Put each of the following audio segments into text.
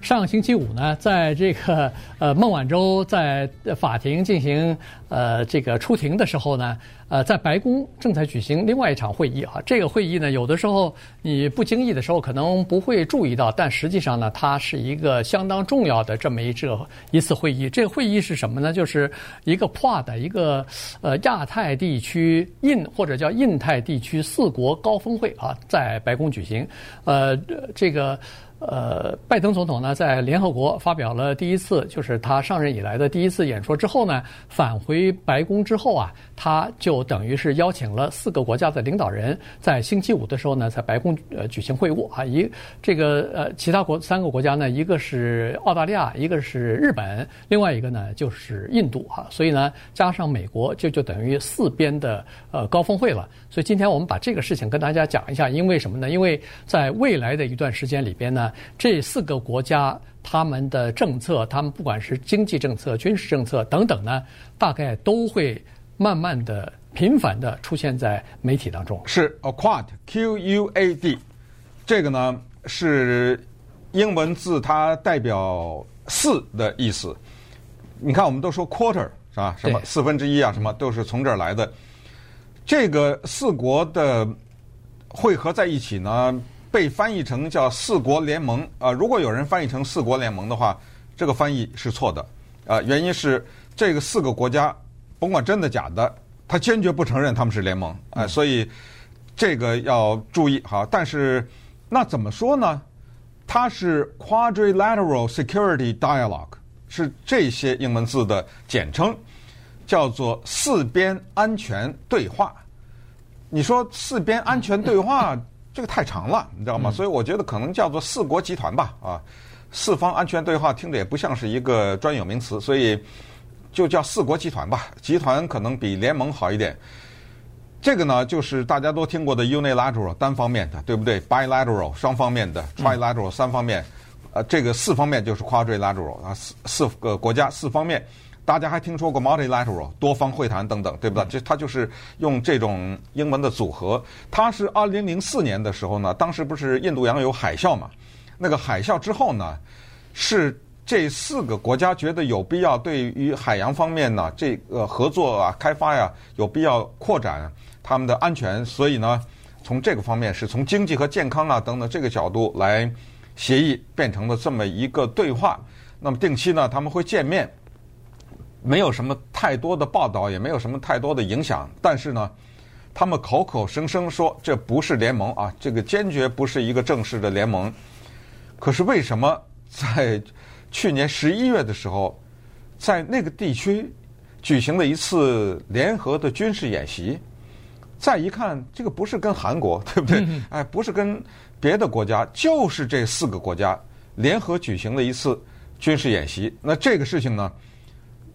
上星期五呢，在这个呃孟晚舟在法庭进行呃这个出庭的时候呢，呃，在白宫正在举行另外一场会议啊。这个会议呢，有的时候你不经意的时候可能不会注意到，但实际上呢，它是一个相当重要的这么一这一次会议。这个会议是什么呢？就是一个 QUAD 一个呃亚太地区印或者叫印太地区四国高峰会啊，在白宫举行。呃，这个。呃，拜登总统呢，在联合国发表了第一次，就是他上任以来的第一次演说之后呢，返回白宫之后啊，他就等于是邀请了四个国家的领导人，在星期五的时候呢，在白宫呃举行会晤啊。一这个呃，其他国三个国家呢，一个是澳大利亚，一个是日本，另外一个呢就是印度哈。所以呢，加上美国，就就等于四边的呃高峰会了。所以今天我们把这个事情跟大家讲一下，因为什么呢？因为在未来的一段时间里边呢。这四个国家他们的政策，他们不管是经济政策、军事政策等等呢，大概都会慢慢的、频繁的出现在媒体当中。是 a Quad，Q U A D，这个呢是英文字，它代表四的意思。你看，我们都说 quarter 是吧？什么四分之一啊？什么都是从这儿来的。这个四国的汇合在一起呢？被翻译成叫“四国联盟”啊，如果有人翻译成“四国联盟”的话，这个翻译是错的啊。原因是这个四个国家，甭管真的假的，他坚决不承认他们是联盟啊，所以这个要注意哈。但是那怎么说呢？它是 Quadrilateral Security Dialogue，是这些英文字的简称，叫做四边安全对话。你说四边安全对话？这个太长了，你知道吗？所以我觉得可能叫做四国集团吧，啊，四方安全对话听着也不像是一个专有名词，所以就叫四国集团吧。集团可能比联盟好一点。这个呢，就是大家都听过的 unilateral 单方面的，对不对？bilateral 双方面的，trilateral 三方面，呃，这个四方面就是 quadrilateral 啊，四四个国家四方面。大家还听说过 multilateral 多方会谈等等，对不对？这它就是用这种英文的组合。它是二零零四年的时候呢，当时不是印度洋有海啸嘛？那个海啸之后呢，是这四个国家觉得有必要对于海洋方面呢，这个合作啊、开发呀，有必要扩展他们的安全。所以呢，从这个方面是从经济和健康啊等等这个角度来协议，变成了这么一个对话。那么定期呢，他们会见面。没有什么太多的报道，也没有什么太多的影响。但是呢，他们口口声声说这不是联盟啊，这个坚决不是一个正式的联盟。可是为什么在去年十一月的时候，在那个地区举行了一次联合的军事演习？再一看，这个不是跟韩国，对不对？哎，不是跟别的国家，就是这四个国家联合举行了一次军事演习。那这个事情呢？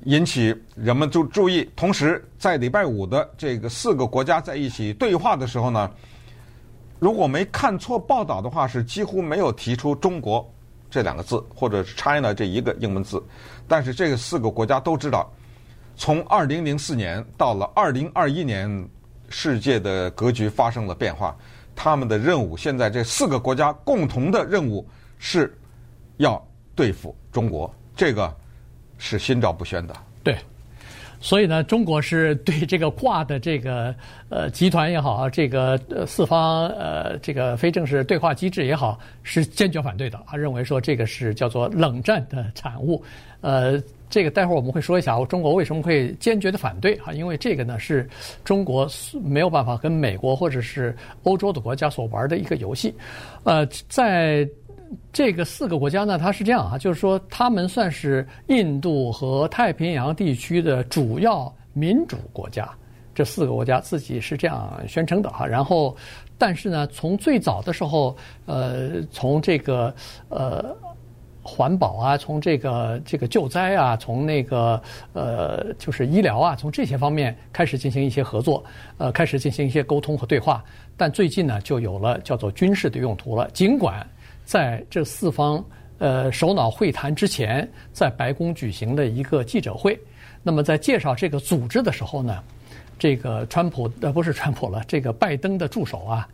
引起人们注注意，同时在礼拜五的这个四个国家在一起对话的时候呢，如果没看错报道的话，是几乎没有提出“中国”这两个字，或者是 “China” 这一个英文字。但是这个四个国家都知道，从二零零四年到了二零二一年，世界的格局发生了变化。他们的任务，现在这四个国家共同的任务是要对付中国。这个。是心照不宣的，对，所以呢，中国是对这个挂的这个呃集团也好，这个四方呃这个非正式对话机制也好，是坚决反对的。他认为说这个是叫做冷战的产物。呃，这个待会儿我们会说一下，中国为什么会坚决的反对啊？因为这个呢是中国没有办法跟美国或者是欧洲的国家所玩的一个游戏。呃，在。这个四个国家呢，它是这样啊，就是说，他们算是印度和太平洋地区的主要民主国家。这四个国家自己是这样宣称的哈。然后，但是呢，从最早的时候，呃，从这个呃环保啊，从这个这个救灾啊，从那个呃就是医疗啊，从这些方面开始进行一些合作，呃，开始进行一些沟通和对话。但最近呢，就有了叫做军事的用途了，尽管。在这四方呃首脑会谈之前，在白宫举行了一个记者会。那么在介绍这个组织的时候呢，这个川普呃不是川普了，这个拜登的助手啊，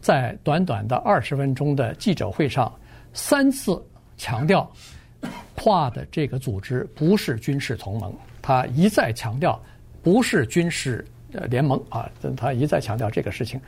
在短短的二十分钟的记者会上，三次强调跨的这个组织不是军事同盟，他一再强调不是军事联盟啊，他一再强调这个事情，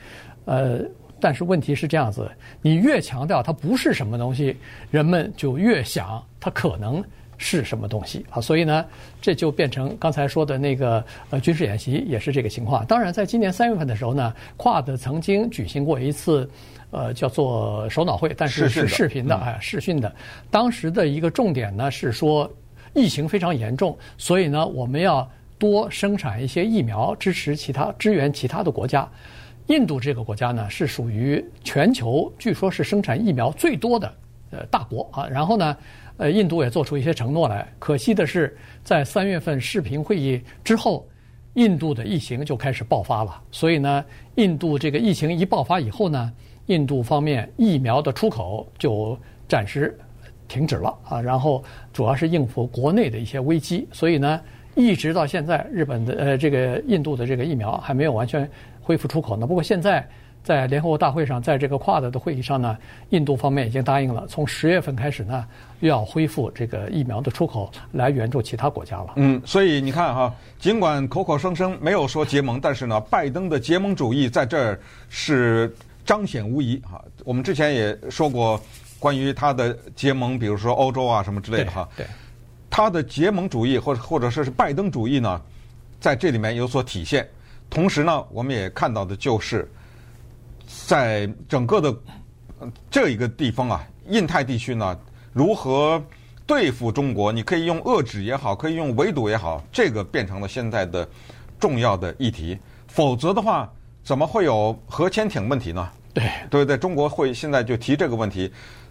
呃，但是问题是这样子，你越强调它不是什么东西，人们就越想它可能。是什么东西啊？所以呢，这就变成刚才说的那个呃军事演习，也是这个情况。当然，在今年三月份的时候呢，QUAD 曾经举行过一次呃叫做首脑会，但是是视频的啊视讯的。当时的一个重点呢是说疫情非常严重，所以呢我们要多生产一些疫苗，支持其他支援其他的国家。印度这个国家呢是属于全球据说是生产疫苗最多的呃大国啊。然后呢。呃，印度也做出一些承诺来。可惜的是，在三月份视频会议之后，印度的疫情就开始爆发了。所以呢，印度这个疫情一爆发以后呢，印度方面疫苗的出口就暂时停止了啊。然后主要是应付国内的一些危机。所以呢，一直到现在，日本的呃这个印度的这个疫苗还没有完全恢复出口呢。不过现在。在联合国大会上，在这个 QUAD 的会议上呢，印度方面已经答应了，从十月份开始呢，又要恢复这个疫苗的出口，来援助其他国家了。嗯，所以你看哈，尽管口口声声没有说结盟，但是呢，拜登的结盟主义在这儿是彰显无疑哈。我们之前也说过关于他的结盟，比如说欧洲啊什么之类的哈。对。他的结盟主义或者或者说是拜登主义呢，在这里面有所体现。同时呢，我们也看到的就是。在整个的这一个地方啊，印太地区呢，如何对付中国？你可以用遏制也好，可以用围堵也好，这个变成了现在的重要的议题。否则的话，怎么会有核潜艇问题呢？对，对不对？中国会现在就提这个问题。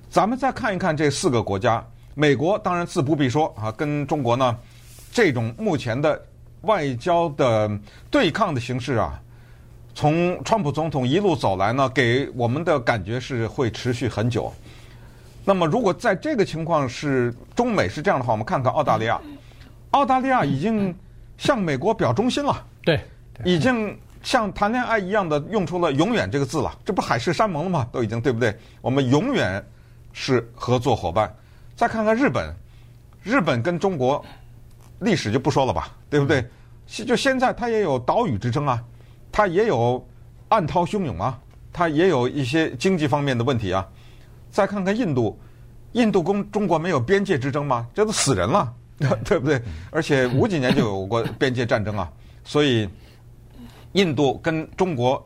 咱们再看一看这四个国家，美国当然自不必说啊，跟中国呢这种目前的外交的对抗的形式啊。从川普总统一路走来呢，给我们的感觉是会持续很久。那么，如果在这个情况是中美是这样的话，我们看看澳大利亚。澳大利亚已经向美国表忠心了，对，已经像谈恋爱一样的用出了“永远”这个字了。这不海誓山盟了吗？都已经对不对？我们永远是合作伙伴。再看看日本，日本跟中国历史就不说了吧，对不对？就现在它也有岛屿之争啊。它也有暗涛汹涌啊，它也有一些经济方面的问题啊。再看看印度，印度跟中国没有边界之争吗？这都死人了，对 不对？而且五几年就有过边界战争啊。所以，印度跟中国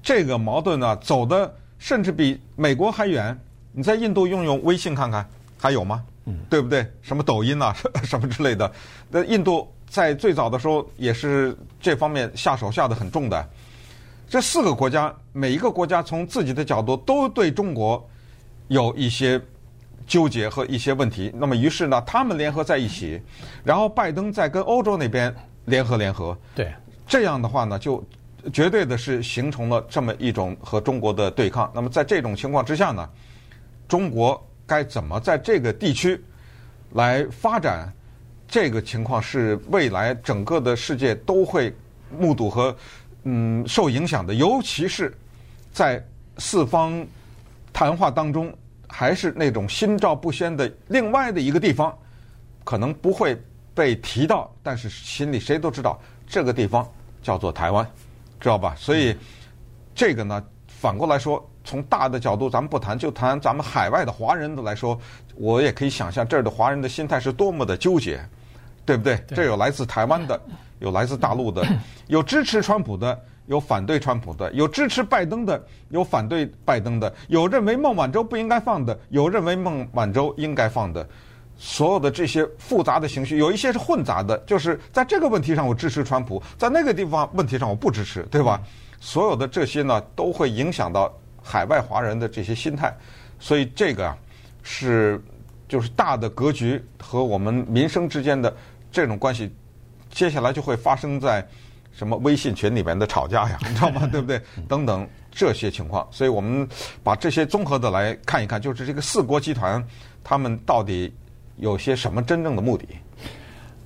这个矛盾呢，走的甚至比美国还远。你在印度用用微信看看，还有吗？对不对？什么抖音啊，什么之类的。那印度。在最早的时候，也是这方面下手下的很重的。这四个国家，每一个国家从自己的角度都对中国有一些纠结和一些问题。那么，于是呢，他们联合在一起，然后拜登在跟欧洲那边联合联合。对，这样的话呢，就绝对的是形成了这么一种和中国的对抗。那么，在这种情况之下呢，中国该怎么在这个地区来发展？这个情况是未来整个的世界都会目睹和嗯受影响的，尤其是在四方谈话当中，还是那种心照不宣的另外的一个地方，可能不会被提到，但是心里谁都知道这个地方叫做台湾，知道吧？所以这个呢，反过来说，从大的角度咱们不谈，就谈咱们海外的华人的来说，我也可以想象这儿的华人的心态是多么的纠结。对不对？这有来自台湾的，有来自大陆的，有支持川普的，有反对川普的，有支持拜登的，有反对拜登的，有认为孟晚舟不应该放的，有认为孟晚舟应该放的，所有的这些复杂的情绪，有一些是混杂的，就是在这个问题上我支持川普，在那个地方问题上我不支持，对吧？所有的这些呢，都会影响到海外华人的这些心态，所以这个啊，是就是大的格局和我们民生之间的。这种关系，接下来就会发生在什么微信群里面的吵架呀，你知道吗？对不对？等等这些情况，所以我们把这些综合的来看一看，就是这个四国集团他们到底有些什么真正的目的？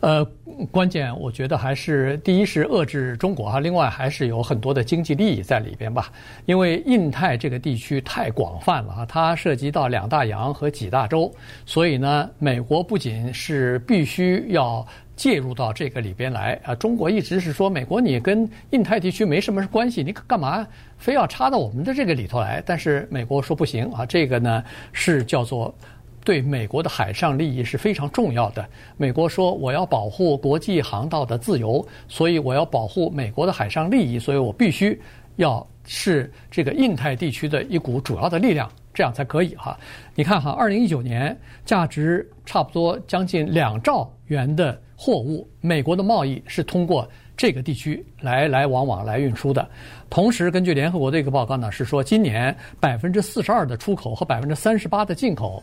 呃，关键我觉得还是第一是遏制中国哈，另外还是有很多的经济利益在里边吧。因为印太这个地区太广泛了啊，它涉及到两大洋和几大洲，所以呢，美国不仅是必须要介入到这个里边来啊。中国一直是说，美国你跟印太地区没什么关系，你干嘛非要插到我们的这个里头来？但是美国说不行啊，这个呢是叫做。对美国的海上利益是非常重要的。美国说，我要保护国际航道的自由，所以我要保护美国的海上利益，所以我必须要是这个印太地区的一股主要的力量，这样才可以哈。你看哈，二零一九年价值差不多将近两兆元的货物，美国的贸易是通过这个地区来来往往来运输的。同时，根据联合国的一个报告呢，是说今年百分之四十二的出口和百分之三十八的进口。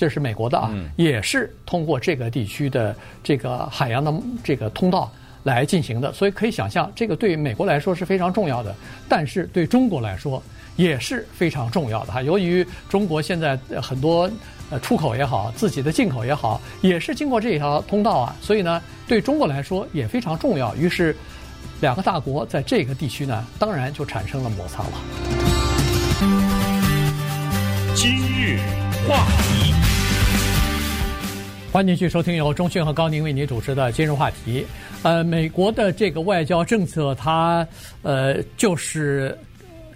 这是美国的啊，也是通过这个地区的这个海洋的这个通道来进行的，所以可以想象，这个对美国来说是非常重要的，但是对中国来说也是非常重要的哈。由于中国现在很多呃出口也好，自己的进口也好，也是经过这条通道啊，所以呢，对中国来说也非常重要。于是，两个大国在这个地区呢，当然就产生了摩擦了。今日话题。欢迎继续收听由钟迅和高宁为您主持的今日话题。呃，美国的这个外交政策，它呃就是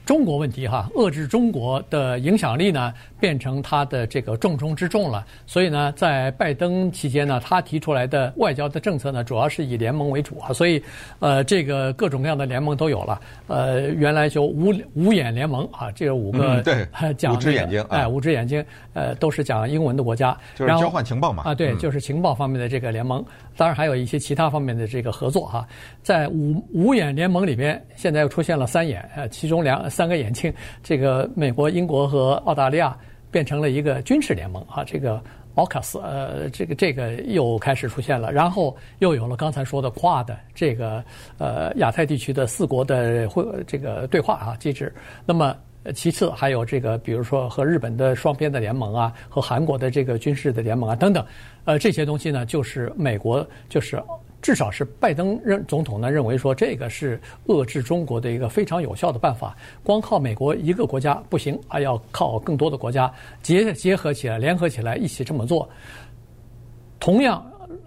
中国问题哈，遏制中国的影响力呢，变成他的这个重中之重了，所以呢，在拜登期间呢，他提出来的外交的政策呢，主要是以联盟为主啊，所以呃，这个各种各样的联盟都有了。呃，原来就五五眼联盟啊，这个五个、嗯、对。讲、这个、五只眼睛哎，五只眼睛呃，都是讲英文的国家，就是交换情报嘛。啊，对，就是情报方面的这个联盟，当然还有一些其他方面的这个合作哈。在五五眼联盟里边，现在又出现了三眼，呃，其中两三个眼睛，这个美国、英国和澳大利亚。变成了一个军事联盟啊，这个奥卡斯呃，这个这个又开始出现了，然后又有了刚才说的跨的这个呃亚太地区的四国的会这个对话啊机制。那么其次还有这个，比如说和日本的双边的联盟啊，和韩国的这个军事的联盟啊等等，呃这些东西呢，就是美国就是。至少是拜登认总统呢认为说，这个是遏制中国的一个非常有效的办法。光靠美国一个国家不行，还要靠更多的国家结结合起来、联合起来一起这么做。同样，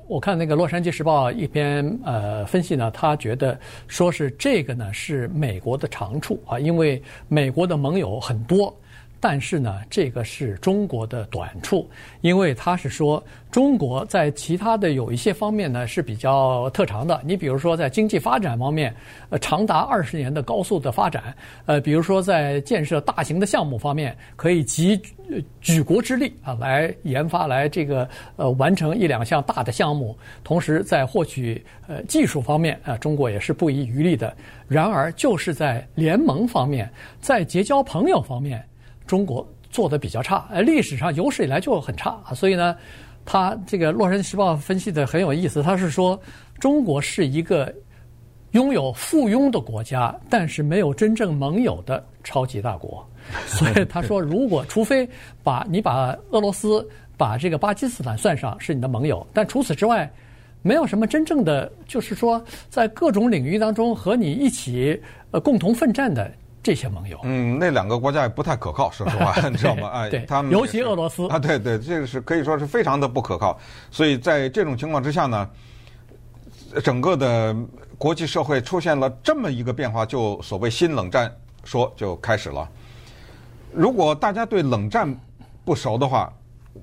我看那个《洛杉矶时报》一篇呃分析呢，他觉得说是这个呢是美国的长处啊，因为美国的盟友很多。但是呢，这个是中国的短处，因为他是说中国在其他的有一些方面呢是比较特长的。你比如说在经济发展方面，呃，长达二十年的高速的发展，呃，比如说在建设大型的项目方面，可以集举国之力啊来研发来这个呃完成一两项大的项目。同时在获取呃技术方面啊，中国也是不遗余力的。然而就是在联盟方面，在结交朋友方面。中国做的比较差，呃，历史上有史以来就很差啊，所以呢，他这个《洛杉矶时报》分析的很有意思，他是说中国是一个拥有附庸的国家，但是没有真正盟友的超级大国，所以他说，如果除非把你把俄罗斯、把这个巴基斯坦算上是你的盟友，但除此之外，没有什么真正的，就是说在各种领域当中和你一起呃共同奋战的。这些盟友，嗯，那两个国家也不太可靠，说实话，你知道吗？哎，他们尤其俄罗斯啊，对对，这个是可以说是非常的不可靠。所以在这种情况之下呢，整个的国际社会出现了这么一个变化，就所谓新冷战说就开始了。如果大家对冷战不熟的话，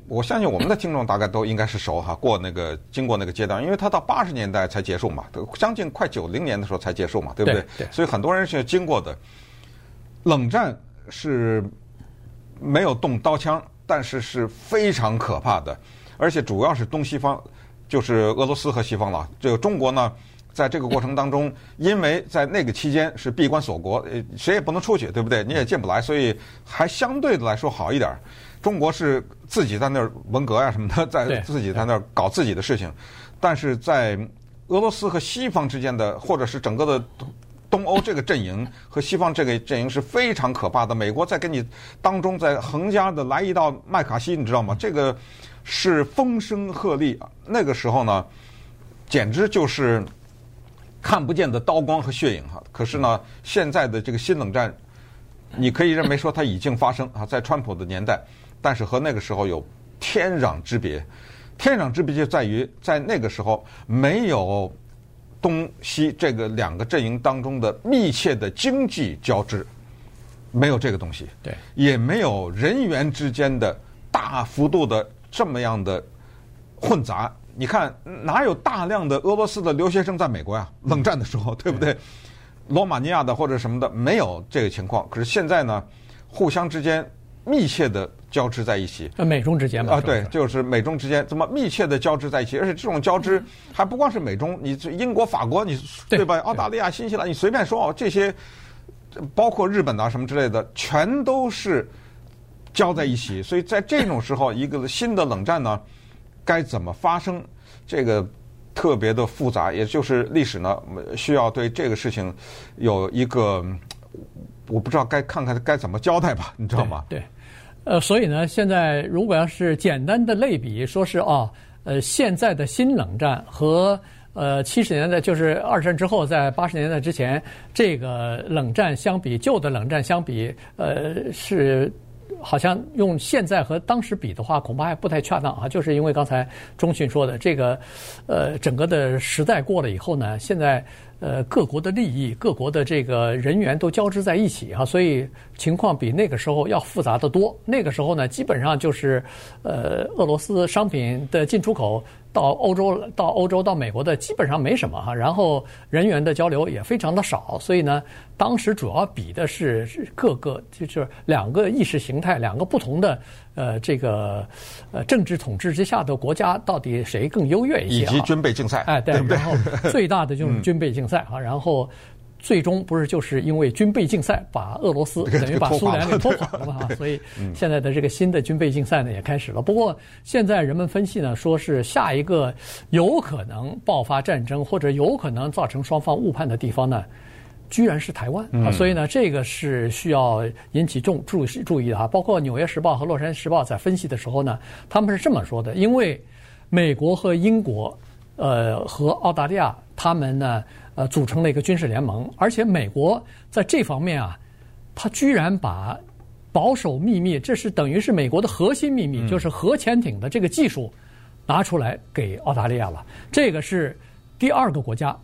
我相信我们的听众大概都应该是熟哈，过那个经过那个阶段，因为它到八十年代才结束嘛，将近快九零年的时候才结束嘛，对不对？对，所以很多人是经过的。冷战是没有动刀枪，但是是非常可怕的，而且主要是东西方，就是俄罗斯和西方了。这个中国呢，在这个过程当中，因为在那个期间是闭关锁国，呃，谁也不能出去，对不对？你也进不来，所以还相对的来说好一点。中国是自己在那儿文革呀什么的，在自己在那儿搞自己的事情，但是在俄罗斯和西方之间的，或者是整个的。东欧这个阵营和西方这个阵营是非常可怕的。美国在跟你当中在横加的来一道麦卡锡，你知道吗？这个是风声鹤唳啊。那个时候呢，简直就是看不见的刀光和血影哈。可是呢，现在的这个新冷战，你可以认为说它已经发生啊，在川普的年代，但是和那个时候有天壤之别。天壤之别就在于，在那个时候没有东西这个两个阵营当中的密切的经济交织，没有这个东西，对，也没有人员之间的大幅度的这么样的混杂。你看，哪有大量的俄罗斯的留学生在美国呀？冷战的时候，对不对？罗马尼亚的或者什么的，没有这个情况。可是现在呢，互相之间密切的交织在一起。美中之间嘛？啊，对，就是美中之间这么密切的交织在一起，而且这种交织还不光是美中，你英国、法国，你对吧？澳大利亚、新西兰，你随便说哦，这些包括日本啊什么之类的，全都是交在一起。所以在这种时候，一个新的冷战呢？该怎么发生？这个特别的复杂，也就是历史呢，需要对这个事情有一个，我不知道该看看该怎么交代吧，你知道吗？对，对呃，所以呢，现在如果要是简单的类比，说是啊，呃，现在的新冷战和呃七十年代，就是二战之后，在八十年代之前，这个冷战相比，旧的冷战相比，呃，是。好像用现在和当时比的话，恐怕还不太恰当啊。就是因为刚才中迅说的这个，呃，整个的时代过了以后呢，现在呃各国的利益、各国的这个人员都交织在一起啊，所以情况比那个时候要复杂的多。那个时候呢，基本上就是呃俄罗斯商品的进出口。到欧洲、到欧洲、到美国的基本上没什么哈，然后人员的交流也非常的少，所以呢，当时主要比的是各个就是两个意识形态、两个不同的呃这个呃政治统治之下的国家到底谁更优越一些，以及军备竞赛，哎，对，对 对然后最大的就是军备竞赛啊，然后。最终不是就是因为军备竞赛把俄罗斯 等于把苏联给拖垮了嘛？所以现在的这个新的军备竞赛呢也开始了。不过现在人们分析呢，说是下一个有可能爆发战争或者有可能造成双方误判的地方呢，居然是台湾啊！所以呢，这个是需要引起重注注意的哈。包括《纽约时报》和《洛杉矶时报》在分析的时候呢，他们是这么说的：因为美国和英国，呃，和澳大利亚他们呢。呃，组成了一个军事联盟，而且美国在这方面啊，他居然把保守秘密，这是等于是美国的核心秘密，就是核潜艇的这个技术拿出来给澳大利亚了。这个是第二个国家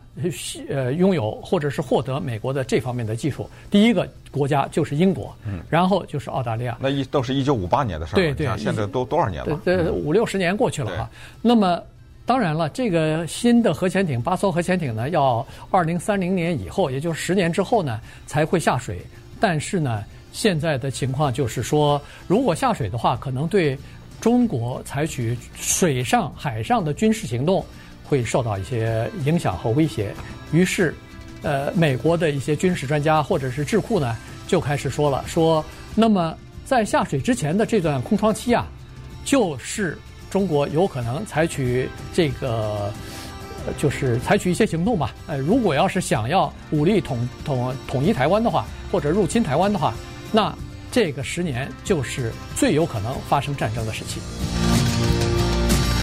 呃拥有或者是获得美国的这方面的技术，第一个国家就是英国，然后就是澳大利亚。那一都是一九五八年的事儿，对对，现在都多少年了？对五六十年过去了啊。那么。当然了，这个新的核潜艇八艘核潜艇呢，要二零三零年以后，也就是十年之后呢，才会下水。但是呢，现在的情况就是说，如果下水的话，可能对中国采取水上、海上的军事行动会受到一些影响和威胁。于是，呃，美国的一些军事专家或者是智库呢，就开始说了，说那么在下水之前的这段空窗期啊，就是。中国有可能采取这个，就是采取一些行动吧。呃，如果要是想要武力统统统一台湾的话，或者入侵台湾的话，那这个十年就是最有可能发生战争的时期。